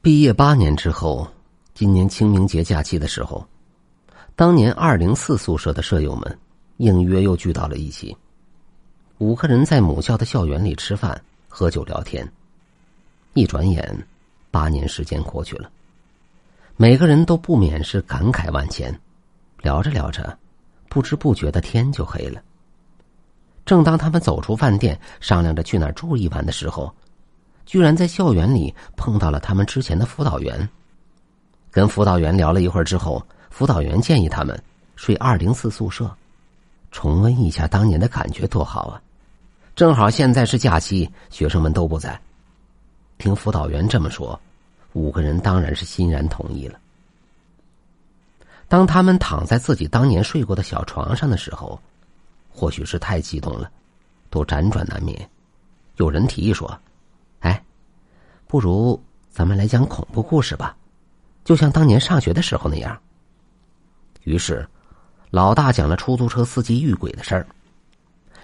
毕业八年之后，今年清明节假期的时候，当年二零四宿舍的舍友们应约又聚到了一起。五个人在母校的校园里吃饭、喝酒、聊天。一转眼，八年时间过去了，每个人都不免是感慨万千。聊着聊着，不知不觉的天就黑了。正当他们走出饭店，商量着去哪儿住一晚的时候。居然在校园里碰到了他们之前的辅导员。跟辅导员聊了一会儿之后，辅导员建议他们睡二零四宿舍，重温一下当年的感觉多好啊！正好现在是假期，学生们都不在。听辅导员这么说，五个人当然是欣然同意了。当他们躺在自己当年睡过的小床上的时候，或许是太激动了，都辗转难眠。有人提议说。不如咱们来讲恐怖故事吧，就像当年上学的时候那样。于是，老大讲了出租车司机遇鬼的事儿。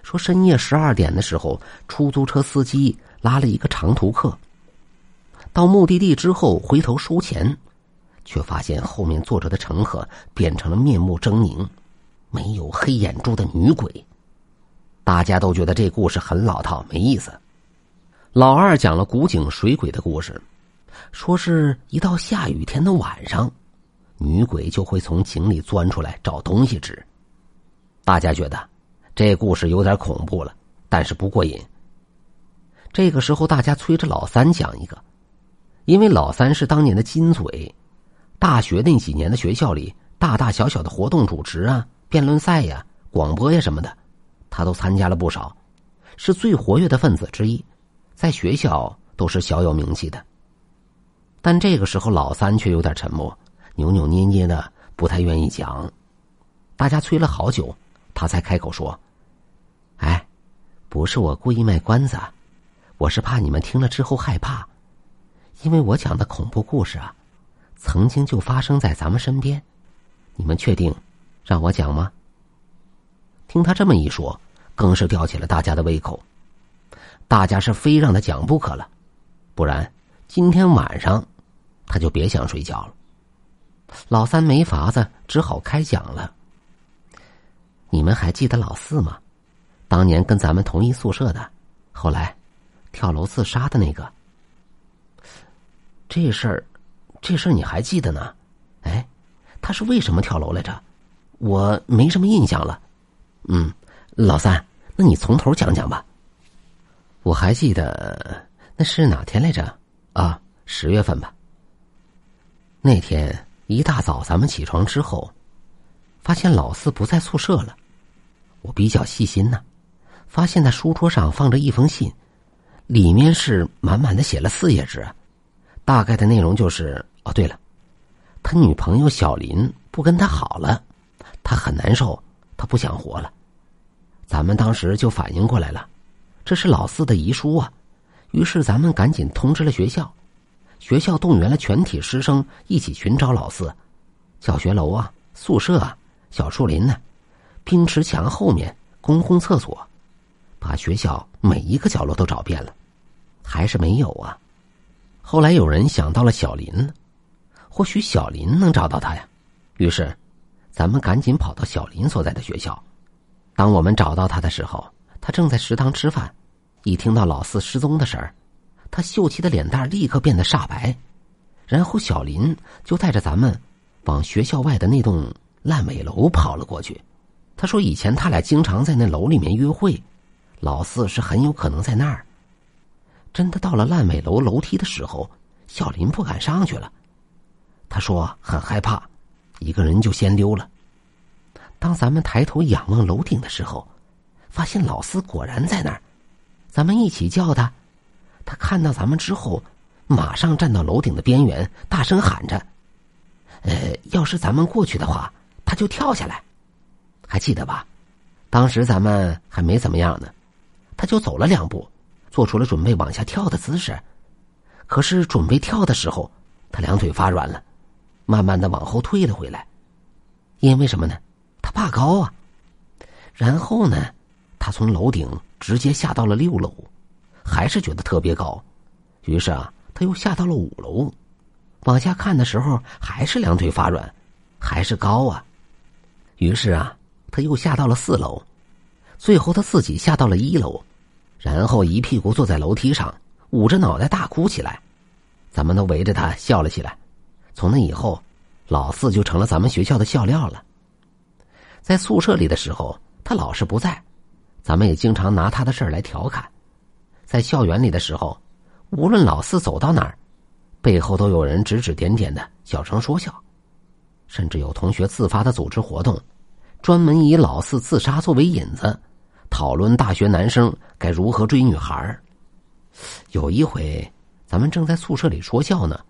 说深夜十二点的时候，出租车司机拉了一个长途客，到目的地之后回头收钱，却发现后面坐着的乘客变成了面目狰狞、没有黑眼珠的女鬼。大家都觉得这故事很老套，没意思。老二讲了古井水鬼的故事，说是一到下雨天的晚上，女鬼就会从井里钻出来找东西吃。大家觉得这故事有点恐怖了，但是不过瘾。这个时候，大家催着老三讲一个，因为老三是当年的金嘴，大学那几年的学校里大大小小的活动主持啊、辩论赛呀、广播呀什么的，他都参加了不少，是最活跃的分子之一。在学校都是小有名气的，但这个时候老三却有点沉默，扭扭捏捏的，不太愿意讲。大家催了好久，他才开口说：“哎，不是我故意卖关子，我是怕你们听了之后害怕，因为我讲的恐怖故事啊，曾经就发生在咱们身边。你们确定让我讲吗？”听他这么一说，更是吊起了大家的胃口。大家是非让他讲不可了，不然今天晚上他就别想睡觉了。老三没法子，只好开讲了。你们还记得老四吗？当年跟咱们同一宿舍的，后来跳楼自杀的那个。这事儿，这事儿你还记得呢？哎，他是为什么跳楼来着？我没什么印象了。嗯，老三，那你从头讲讲吧。我还记得那是哪天来着？啊，十月份吧。那天一大早，咱们起床之后，发现老四不在宿舍了。我比较细心呢，发现他书桌上放着一封信，里面是满满的写了四页纸，大概的内容就是：哦，对了，他女朋友小林不跟他好了，他很难受，他不想活了。咱们当时就反应过来了。这是老四的遗书啊！于是咱们赶紧通知了学校，学校动员了全体师生一起寻找老四。教学楼啊，宿舍啊，小树林呢，冰池墙后面，公共厕所，把学校每一个角落都找遍了，还是没有啊。后来有人想到了小林了，或许小林能找到他呀。于是，咱们赶紧跑到小林所在的学校。当我们找到他的时候。他正在食堂吃饭，一听到老四失踪的事儿，他秀气的脸蛋立刻变得煞白。然后小林就带着咱们往学校外的那栋烂尾楼跑了过去。他说：“以前他俩经常在那楼里面约会，老四是很有可能在那儿。”真的到了烂尾楼楼梯的时候，小林不敢上去了。他说很害怕，一个人就先溜了。当咱们抬头仰望楼顶的时候，发现老四果然在那儿，咱们一起叫他，他看到咱们之后，马上站到楼顶的边缘，大声喊着：“呃，要是咱们过去的话，他就跳下来。”还记得吧？当时咱们还没怎么样呢，他就走了两步，做出了准备往下跳的姿势。可是准备跳的时候，他两腿发软了，慢慢的往后退了回来。因为什么呢？他怕高啊。然后呢？他从楼顶直接下到了六楼，还是觉得特别高，于是啊，他又下到了五楼，往下看的时候，还是两腿发软，还是高啊。于是啊，他又下到了四楼，最后他自己下到了一楼，然后一屁股坐在楼梯上，捂着脑袋大哭起来。咱们都围着他笑了起来。从那以后，老四就成了咱们学校的笑料了。在宿舍里的时候，他老是不在，咱们也经常拿他的事儿来调侃。在校园里的时候，无论老四走到哪儿，背后都有人指指点点的，小声说笑。甚至有同学自发的组织活动，专门以老四自杀作为引子，讨论大学男生该如何追女孩有一回，咱们正在宿舍里说笑呢，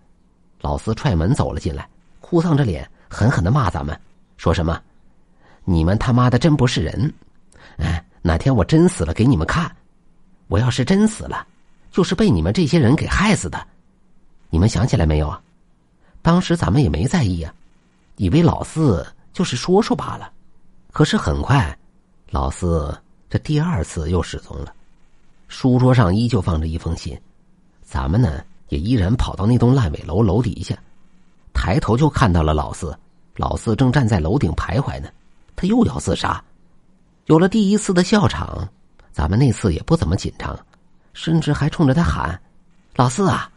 老四踹门走了进来，哭丧着脸，狠狠的骂咱们，说什么：“你们他妈的真不是人！哎，哪天我真死了给你们看！我要是真死了，就是被你们这些人给害死的。你们想起来没有啊？当时咱们也没在意啊。”以为老四就是说说罢了，可是很快，老四这第二次又失踪了。书桌上依旧放着一封信，咱们呢也依然跑到那栋烂尾楼楼底下，抬头就看到了老四。老四正站在楼顶徘徊呢，他又要自杀。有了第一次的笑场，咱们那次也不怎么紧张，甚至还冲着他喊：“老四啊，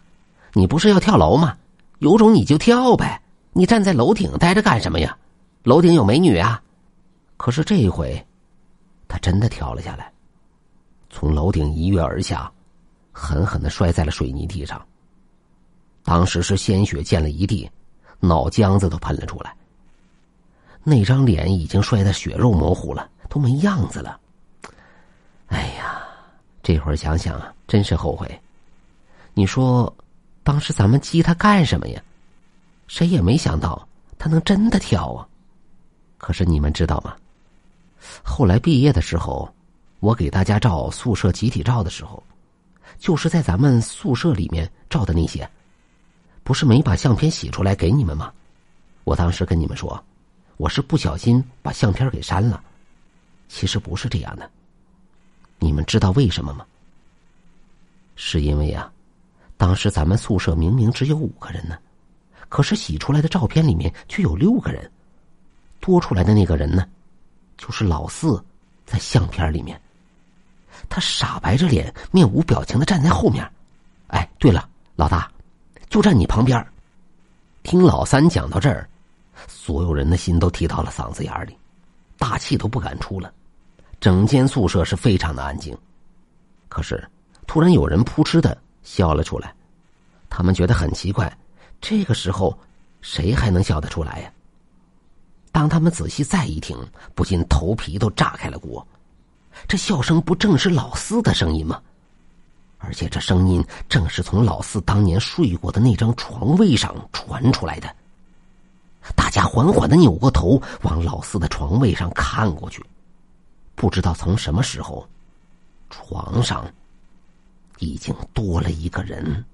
你不是要跳楼吗？有种你就跳呗！”你站在楼顶待着干什么呀？楼顶有美女啊！可是这一回，他真的跳了下来，从楼顶一跃而下，狠狠的摔在了水泥地上。当时是鲜血溅了一地，脑浆子都喷了出来。那张脸已经摔得血肉模糊了，都没样子了。哎呀，这会儿想想啊，真是后悔。你说，当时咱们激他干什么呀？谁也没想到他能真的跳啊！可是你们知道吗？后来毕业的时候，我给大家照宿舍集体照的时候，就是在咱们宿舍里面照的那些，不是没把相片洗出来给你们吗？我当时跟你们说，我是不小心把相片给删了。其实不是这样的，你们知道为什么吗？是因为啊，当时咱们宿舍明明只有五个人呢。可是洗出来的照片里面却有六个人，多出来的那个人呢，就是老四，在相片里面。他傻白着脸，面无表情的站在后面。哎，对了，老大，就站你旁边。听老三讲到这儿，所有人的心都提到了嗓子眼里，大气都不敢出了。整间宿舍是非常的安静。可是，突然有人扑哧的笑了出来，他们觉得很奇怪。这个时候，谁还能笑得出来呀？当他们仔细再一听，不禁头皮都炸开了锅。这笑声不正是老四的声音吗？而且这声音正是从老四当年睡过的那张床位上传出来的。大家缓缓的扭过头，往老四的床位上看过去，不知道从什么时候，床上已经多了一个人。